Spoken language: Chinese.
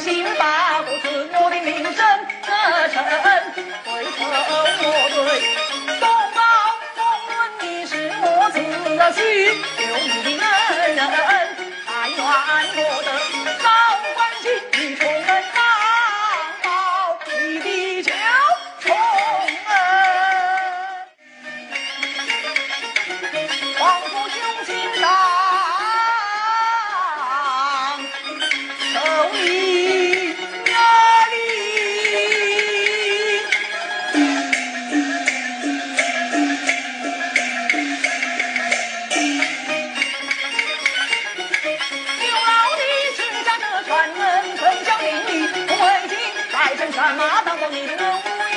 心把我的名声得成，回头莫对东方，无论你是我自己。刘老弟持家的传人怎讲名利不为金再生善马难报你的恩